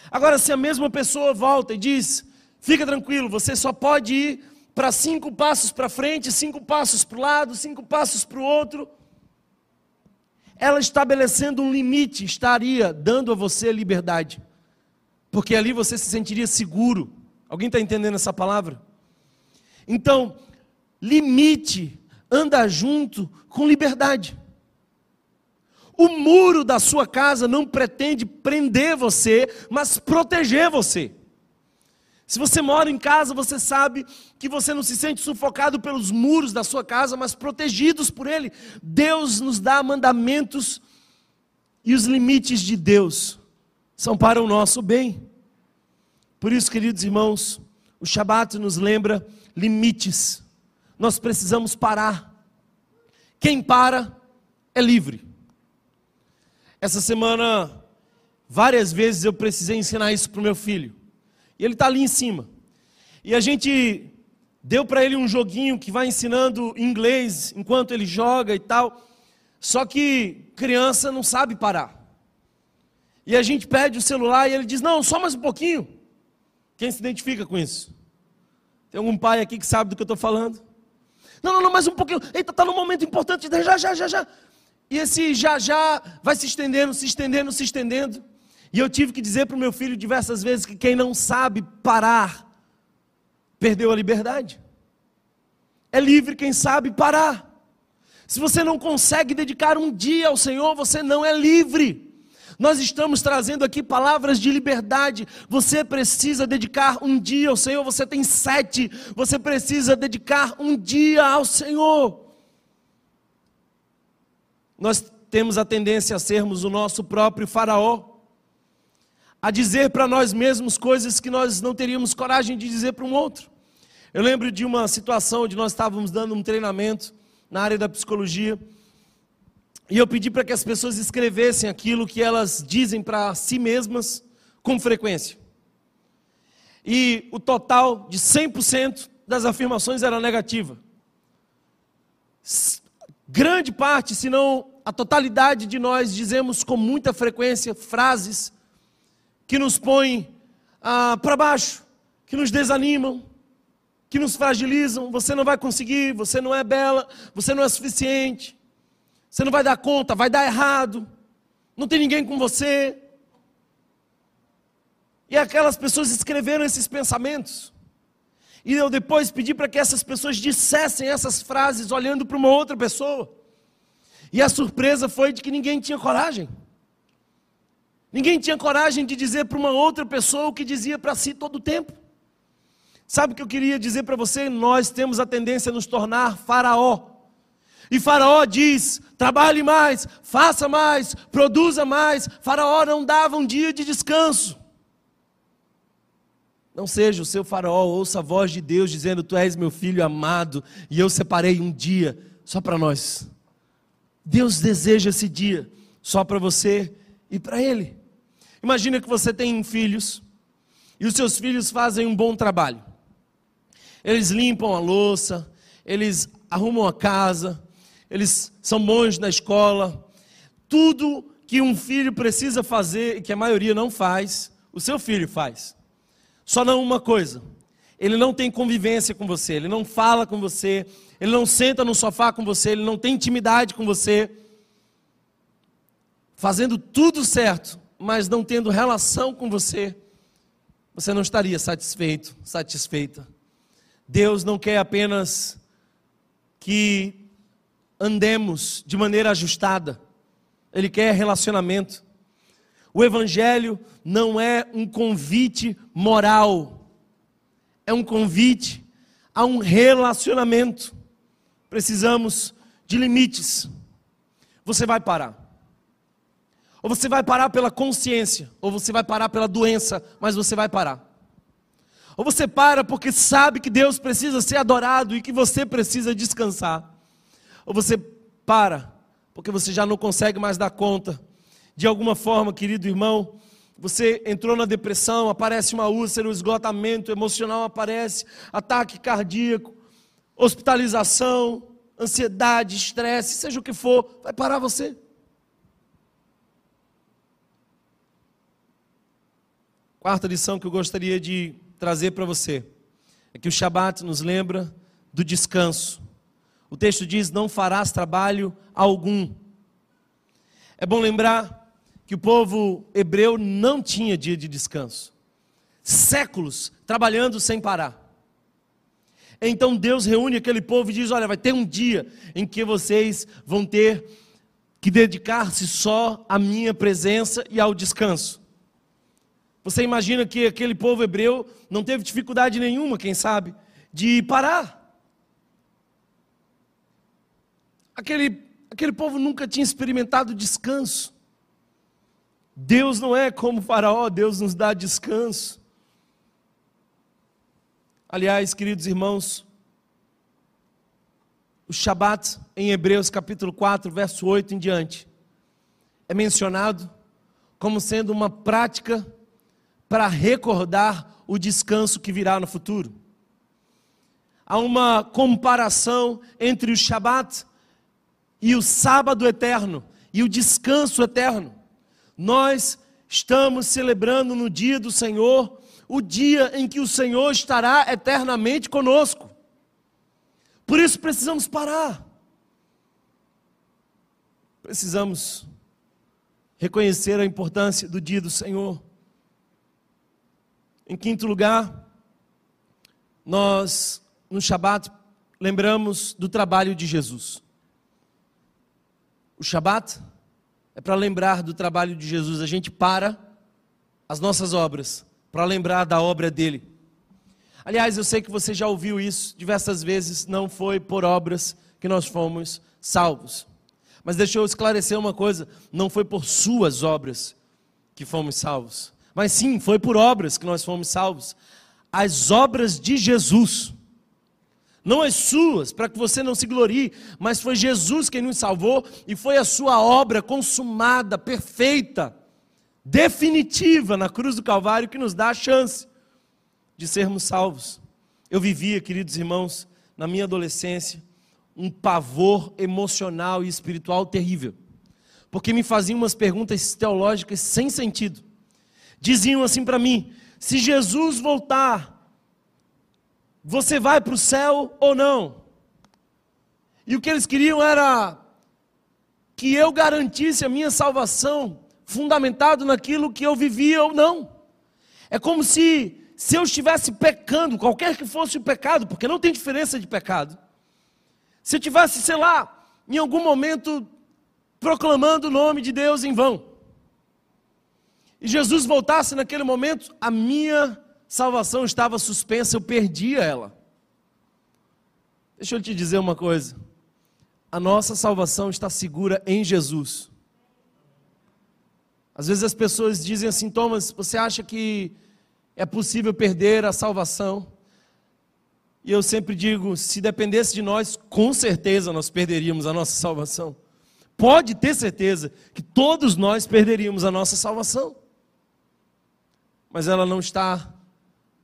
[SPEAKER 2] Agora, se a mesma pessoa volta e diz: fica tranquilo, você só pode ir para cinco passos para frente, cinco passos para o lado, cinco passos para o outro. Ela estabelecendo um limite estaria dando a você liberdade, porque ali você se sentiria seguro. Alguém está entendendo essa palavra? Então, limite anda junto com liberdade. O muro da sua casa não pretende prender você, mas proteger você. Se você mora em casa, você sabe que você não se sente sufocado pelos muros da sua casa, mas protegidos por Ele. Deus nos dá mandamentos e os limites de Deus são para o nosso bem. Por isso, queridos irmãos, o Shabat nos lembra limites. Nós precisamos parar. Quem para é livre. Essa semana, várias vezes eu precisei ensinar isso para o meu filho. E ele está ali em cima. E a gente deu para ele um joguinho que vai ensinando inglês enquanto ele joga e tal. Só que criança não sabe parar. E a gente pede o celular e ele diz: Não, só mais um pouquinho. Quem se identifica com isso? Tem algum pai aqui que sabe do que eu estou falando? Não, não, não, mais um pouquinho. Eita, está num momento importante. Já, já, já, já. E esse já já vai se estendendo, se estendendo, se estendendo. E eu tive que dizer para o meu filho diversas vezes que quem não sabe parar, perdeu a liberdade. É livre quem sabe parar. Se você não consegue dedicar um dia ao Senhor, você não é livre. Nós estamos trazendo aqui palavras de liberdade. Você precisa dedicar um dia ao Senhor. Você tem sete. Você precisa dedicar um dia ao Senhor. Nós temos a tendência a sermos o nosso próprio Faraó, a dizer para nós mesmos coisas que nós não teríamos coragem de dizer para um outro. Eu lembro de uma situação onde nós estávamos dando um treinamento na área da psicologia. E eu pedi para que as pessoas escrevessem aquilo que elas dizem para si mesmas com frequência. E o total de 100% das afirmações era negativa. Grande parte, se não a totalidade de nós, dizemos com muita frequência frases que nos põem ah, para baixo, que nos desanimam, que nos fragilizam. Você não vai conseguir, você não é bela, você não é suficiente, você não vai dar conta, vai dar errado, não tem ninguém com você. E aquelas pessoas escreveram esses pensamentos. E eu depois pedi para que essas pessoas dissessem essas frases olhando para uma outra pessoa. E a surpresa foi de que ninguém tinha coragem. Ninguém tinha coragem de dizer para uma outra pessoa o que dizia para si todo o tempo. Sabe o que eu queria dizer para você? Nós temos a tendência a nos tornar faraó. E Faraó diz: trabalhe mais, faça mais, produza mais. Faraó não dava um dia de descanso. Não seja o seu faraó, ouça a voz de Deus dizendo: Tu és meu filho amado, e eu separei um dia só para nós. Deus deseja esse dia só para você e para Ele. Imagina que você tem filhos e os seus filhos fazem um bom trabalho. Eles limpam a louça, eles arrumam a casa, eles são bons na escola. Tudo que um filho precisa fazer e que a maioria não faz, o seu filho faz. Só não uma coisa: ele não tem convivência com você, ele não fala com você, ele não senta no sofá com você, ele não tem intimidade com você, fazendo tudo certo, mas não tendo relação com você, você não estaria satisfeito, satisfeita. Deus não quer apenas que andemos de maneira ajustada, Ele quer relacionamento. O Evangelho não é um convite moral, é um convite a um relacionamento. Precisamos de limites. Você vai parar. Ou você vai parar pela consciência, ou você vai parar pela doença, mas você vai parar. Ou você para porque sabe que Deus precisa ser adorado e que você precisa descansar. Ou você para porque você já não consegue mais dar conta de alguma forma, querido irmão, você entrou na depressão, aparece uma úlcera, o esgotamento emocional aparece, ataque cardíaco, hospitalização, ansiedade, estresse, seja o que for, vai parar você. Quarta lição que eu gostaria de trazer para você é que o Shabat nos lembra do descanso. O texto diz: Não farás trabalho algum. É bom lembrar que o povo hebreu não tinha dia de descanso. Séculos trabalhando sem parar. Então Deus reúne aquele povo e diz: Olha, vai ter um dia em que vocês vão ter que dedicar-se só à minha presença e ao descanso. Você imagina que aquele povo hebreu não teve dificuldade nenhuma, quem sabe, de parar. Aquele, aquele povo nunca tinha experimentado descanso. Deus não é como Faraó, Deus nos dá descanso. Aliás, queridos irmãos, o Shabat em Hebreus capítulo 4, verso 8 em diante, é mencionado como sendo uma prática para recordar o descanso que virá no futuro. Há uma comparação entre o Shabat e o sábado eterno e o descanso eterno nós estamos celebrando no dia do Senhor, o dia em que o Senhor estará eternamente conosco. Por isso precisamos parar. Precisamos reconhecer a importância do dia do Senhor. Em quinto lugar, nós no Shabat lembramos do trabalho de Jesus. O Shabat é para lembrar do trabalho de Jesus. A gente para as nossas obras para lembrar da obra dele. Aliás, eu sei que você já ouviu isso diversas vezes, não foi por obras que nós fomos salvos. Mas deixa eu esclarecer uma coisa: não foi por suas obras que fomos salvos, mas sim, foi por obras que nós fomos salvos. As obras de Jesus não as suas, para que você não se glorie, mas foi Jesus quem nos salvou e foi a sua obra consumada, perfeita, definitiva na cruz do Calvário que nos dá a chance de sermos salvos. Eu vivia, queridos irmãos, na minha adolescência, um pavor emocional e espiritual terrível, porque me faziam umas perguntas teológicas sem sentido. Diziam assim para mim: se Jesus voltar, você vai para o céu ou não? E o que eles queriam era que eu garantisse a minha salvação, fundamentado naquilo que eu vivia ou não. É como se, se eu estivesse pecando, qualquer que fosse o pecado, porque não tem diferença de pecado. Se eu tivesse, sei lá, em algum momento proclamando o nome de Deus em vão. E Jesus voltasse naquele momento, a minha salvação estava suspensa, eu perdia ela. Deixa eu te dizer uma coisa. A nossa salvação está segura em Jesus. Às vezes as pessoas dizem assim, Thomas, você acha que é possível perder a salvação? E eu sempre digo, se dependesse de nós, com certeza nós perderíamos a nossa salvação. Pode ter certeza que todos nós perderíamos a nossa salvação. Mas ela não está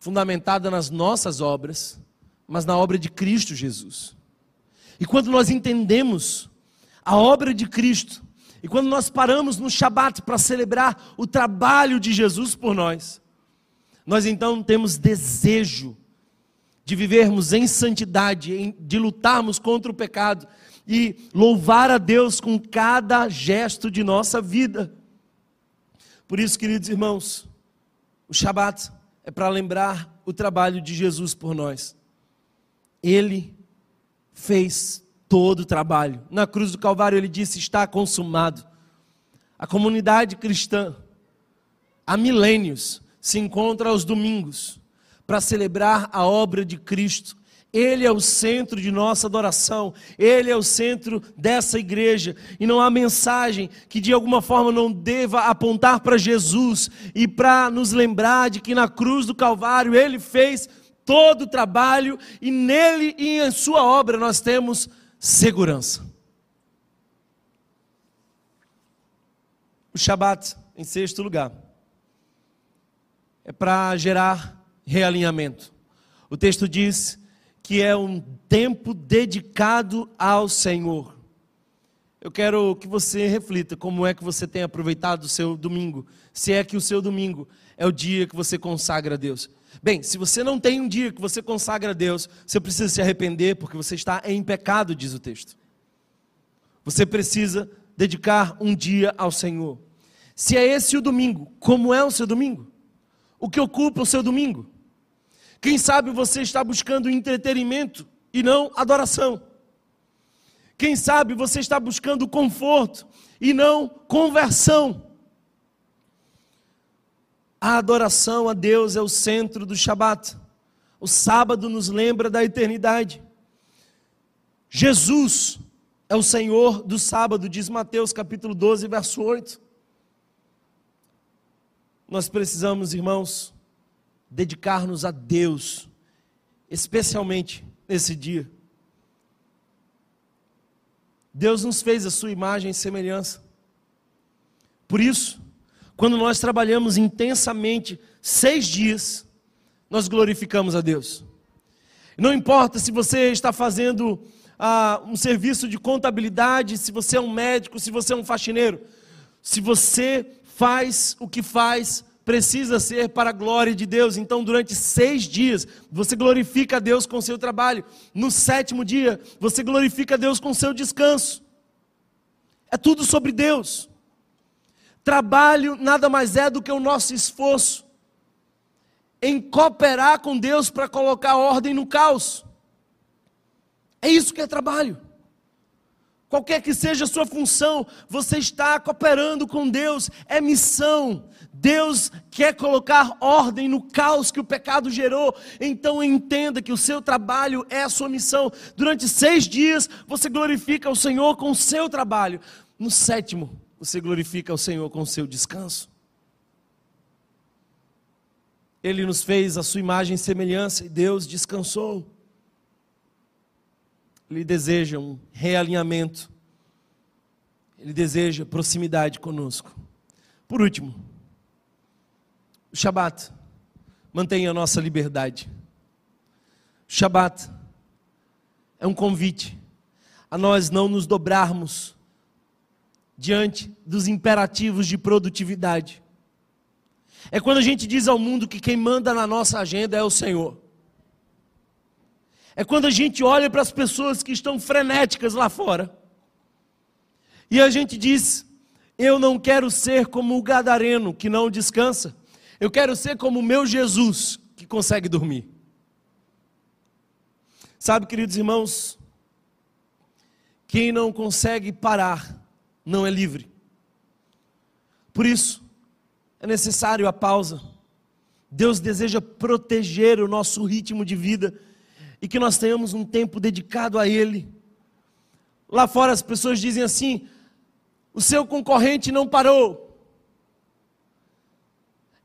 [SPEAKER 2] fundamentada nas nossas obras, mas na obra de Cristo Jesus. E quando nós entendemos a obra de Cristo, e quando nós paramos no Shabat para celebrar o trabalho de Jesus por nós, nós então temos desejo de vivermos em santidade, de lutarmos contra o pecado e louvar a Deus com cada gesto de nossa vida. Por isso, queridos irmãos, o Shabat é para lembrar o trabalho de Jesus por nós. Ele fez todo o trabalho. Na cruz do Calvário ele disse: está consumado. A comunidade cristã, há milênios, se encontra aos domingos para celebrar a obra de Cristo ele é o centro de nossa adoração, Ele é o centro dessa igreja, e não há mensagem que de alguma forma não deva apontar para Jesus e para nos lembrar de que na cruz do Calvário Ele fez todo o trabalho e nele e em Sua obra nós temos segurança. O Shabat, em sexto lugar, é para gerar realinhamento. O texto diz que é um tempo dedicado ao Senhor. Eu quero que você reflita como é que você tem aproveitado o seu domingo, se é que o seu domingo é o dia que você consagra a Deus. Bem, se você não tem um dia que você consagra a Deus, você precisa se arrepender porque você está em pecado, diz o texto. Você precisa dedicar um dia ao Senhor. Se é esse o domingo, como é o seu domingo? O que ocupa o seu domingo? Quem sabe você está buscando entretenimento e não adoração. Quem sabe você está buscando conforto e não conversão. A adoração a Deus é o centro do Shabat. O sábado nos lembra da eternidade. Jesus é o Senhor do sábado, diz Mateus capítulo 12, verso 8. Nós precisamos, irmãos, dedicar-nos a Deus, especialmente nesse dia. Deus nos fez a sua imagem e semelhança. Por isso, quando nós trabalhamos intensamente seis dias, nós glorificamos a Deus. Não importa se você está fazendo ah, um serviço de contabilidade, se você é um médico, se você é um faxineiro, se você faz o que faz precisa ser para a glória de Deus. Então, durante seis dias, você glorifica a Deus com seu trabalho. No sétimo dia, você glorifica a Deus com seu descanso. É tudo sobre Deus. Trabalho nada mais é do que o nosso esforço em cooperar com Deus para colocar ordem no caos. É isso que é trabalho. Qualquer que seja a sua função, você está cooperando com Deus, é missão. Deus quer colocar ordem no caos que o pecado gerou, então entenda que o seu trabalho é a sua missão. Durante seis dias você glorifica o Senhor com o seu trabalho, no sétimo você glorifica o Senhor com o seu descanso. Ele nos fez a sua imagem e semelhança e Deus descansou. ele deseja um realinhamento, ele deseja proximidade conosco. Por último, o Shabat mantém a nossa liberdade. O Shabat é um convite a nós não nos dobrarmos diante dos imperativos de produtividade. É quando a gente diz ao mundo que quem manda na nossa agenda é o Senhor. É quando a gente olha para as pessoas que estão frenéticas lá fora. E a gente diz: Eu não quero ser como o gadareno que não descansa. Eu quero ser como o meu Jesus que consegue dormir. Sabe, queridos irmãos, quem não consegue parar não é livre. Por isso, é necessário a pausa. Deus deseja proteger o nosso ritmo de vida e que nós tenhamos um tempo dedicado a Ele. Lá fora as pessoas dizem assim: o seu concorrente não parou.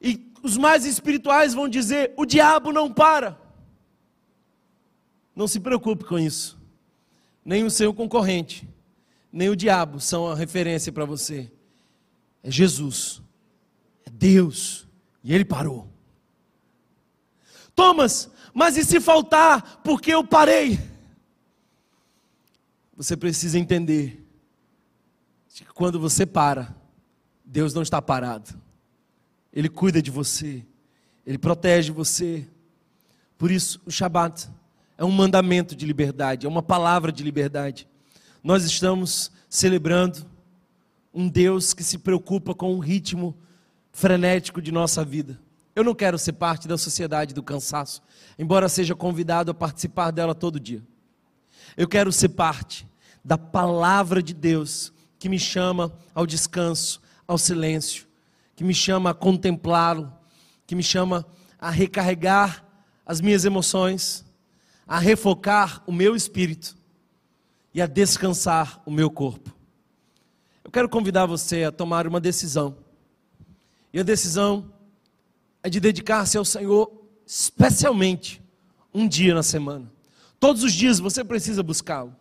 [SPEAKER 2] E os mais espirituais vão dizer: o diabo não para. Não se preocupe com isso. Nem o seu concorrente nem o diabo são a referência para você. É Jesus, é Deus, e ele parou. Thomas, mas e se faltar, porque eu parei? Você precisa entender que quando você para, Deus não está parado. Ele cuida de você, ele protege você. Por isso, o Shabat é um mandamento de liberdade, é uma palavra de liberdade nós estamos celebrando um Deus que se preocupa com o ritmo frenético de nossa vida. Eu não quero ser parte da sociedade do cansaço, embora seja convidado a participar dela todo dia. Eu quero ser parte da palavra de Deus que me chama ao descanso, ao silêncio, que me chama a contemplá-lo, que me chama a recarregar as minhas emoções, a refocar o meu espírito e a descansar o meu corpo. Eu quero convidar você a tomar uma decisão. E a decisão é de dedicar-se ao Senhor especialmente um dia na semana. Todos os dias você precisa buscá-lo.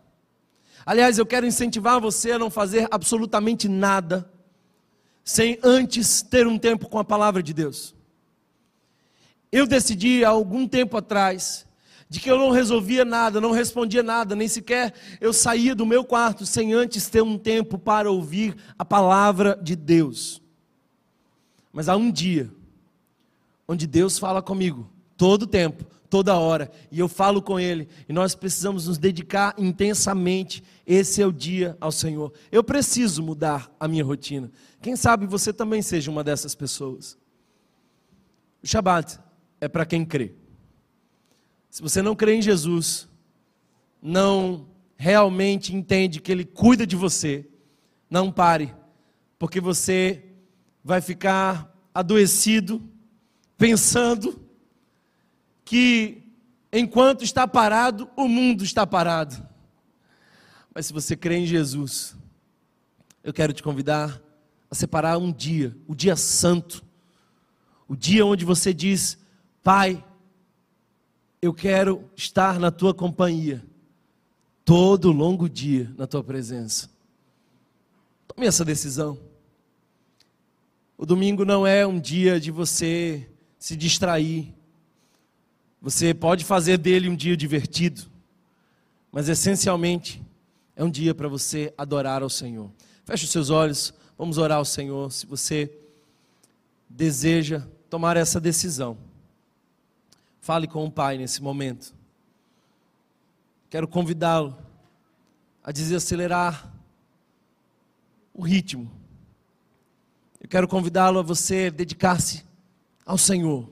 [SPEAKER 2] Aliás, eu quero incentivar você a não fazer absolutamente nada sem antes ter um tempo com a palavra de Deus. Eu decidi há algum tempo atrás de que eu não resolvia nada, não respondia nada, nem sequer eu saía do meu quarto sem antes ter um tempo para ouvir a palavra de Deus. Mas há um dia onde Deus fala comigo, todo tempo, toda hora, e eu falo com Ele, e nós precisamos nos dedicar intensamente. Esse é o dia ao Senhor. Eu preciso mudar a minha rotina. Quem sabe você também seja uma dessas pessoas. O Shabat é para quem crê. Se você não crê em Jesus, não realmente entende que Ele cuida de você, não pare, porque você vai ficar adoecido, pensando que enquanto está parado, o mundo está parado. Mas se você crê em Jesus, eu quero te convidar a separar um dia, o dia santo, o dia onde você diz: Pai, eu quero estar na tua companhia todo longo dia na tua presença. Tome essa decisão. O domingo não é um dia de você se distrair. Você pode fazer dele um dia divertido, mas essencialmente é um dia para você adorar ao Senhor. Feche os seus olhos, vamos orar ao Senhor. Se você deseja tomar essa decisão. Fale com o Pai nesse momento. Quero convidá-lo a desacelerar o ritmo. Eu quero convidá-lo a você dedicar-se ao Senhor.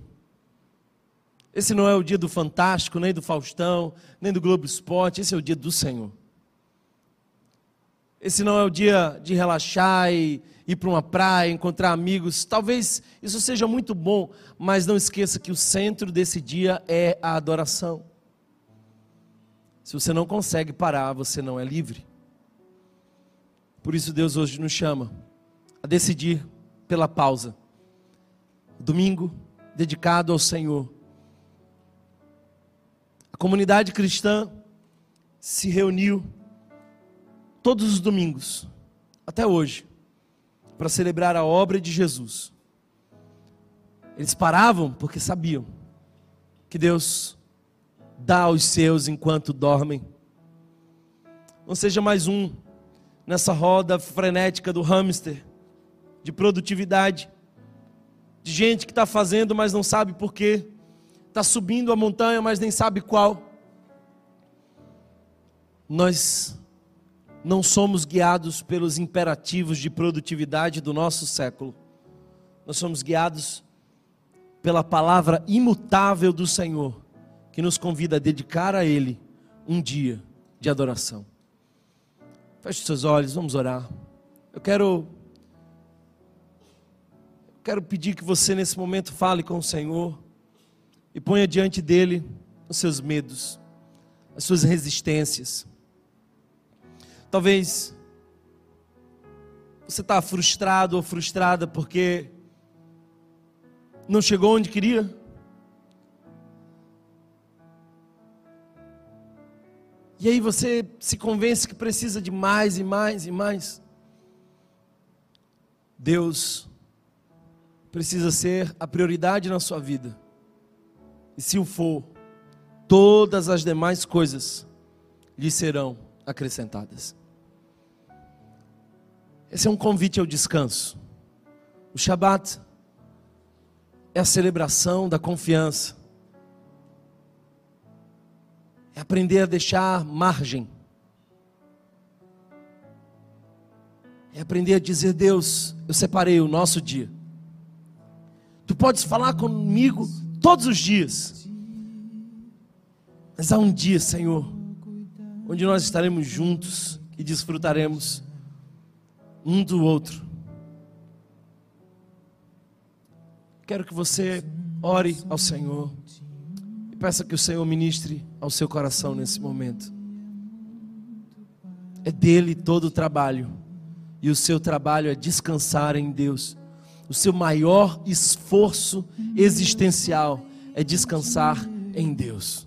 [SPEAKER 2] Esse não é o dia do Fantástico, nem do Faustão, nem do Globo Esporte, esse é o dia do Senhor. Esse não é o dia de relaxar e ir para uma praia, encontrar amigos. Talvez isso seja muito bom, mas não esqueça que o centro desse dia é a adoração. Se você não consegue parar, você não é livre. Por isso Deus hoje nos chama a decidir pela pausa. Domingo dedicado ao Senhor. A comunidade cristã se reuniu todos os domingos, até hoje, para celebrar a obra de Jesus. Eles paravam porque sabiam que Deus dá aos seus enquanto dormem. Não seja mais um nessa roda frenética do hamster, de produtividade, de gente que está fazendo, mas não sabe por quê, está subindo a montanha, mas nem sabe qual. Nós não somos guiados pelos imperativos de produtividade do nosso século, nós somos guiados pela palavra imutável do Senhor, que nos convida a dedicar a Ele um dia de adoração. Feche os seus olhos, vamos orar. Eu quero quero pedir que você nesse momento fale com o Senhor e ponha diante dele os seus medos, as suas resistências. Talvez você está frustrado ou frustrada porque não chegou onde queria? E aí você se convence que precisa de mais e mais e mais. Deus precisa ser a prioridade na sua vida. E se o for, todas as demais coisas lhe serão acrescentadas. Esse é um convite ao descanso. O Shabat é a celebração da confiança. É aprender a deixar margem. É aprender a dizer: Deus, eu separei o nosso dia. Tu podes falar comigo todos os dias. Mas há um dia, Senhor, onde nós estaremos juntos e desfrutaremos um do outro. Quero que você ore ao Senhor e peça que o Senhor ministre ao seu coração nesse momento. É dele todo o trabalho, e o seu trabalho é descansar em Deus. O seu maior esforço existencial é descansar em Deus.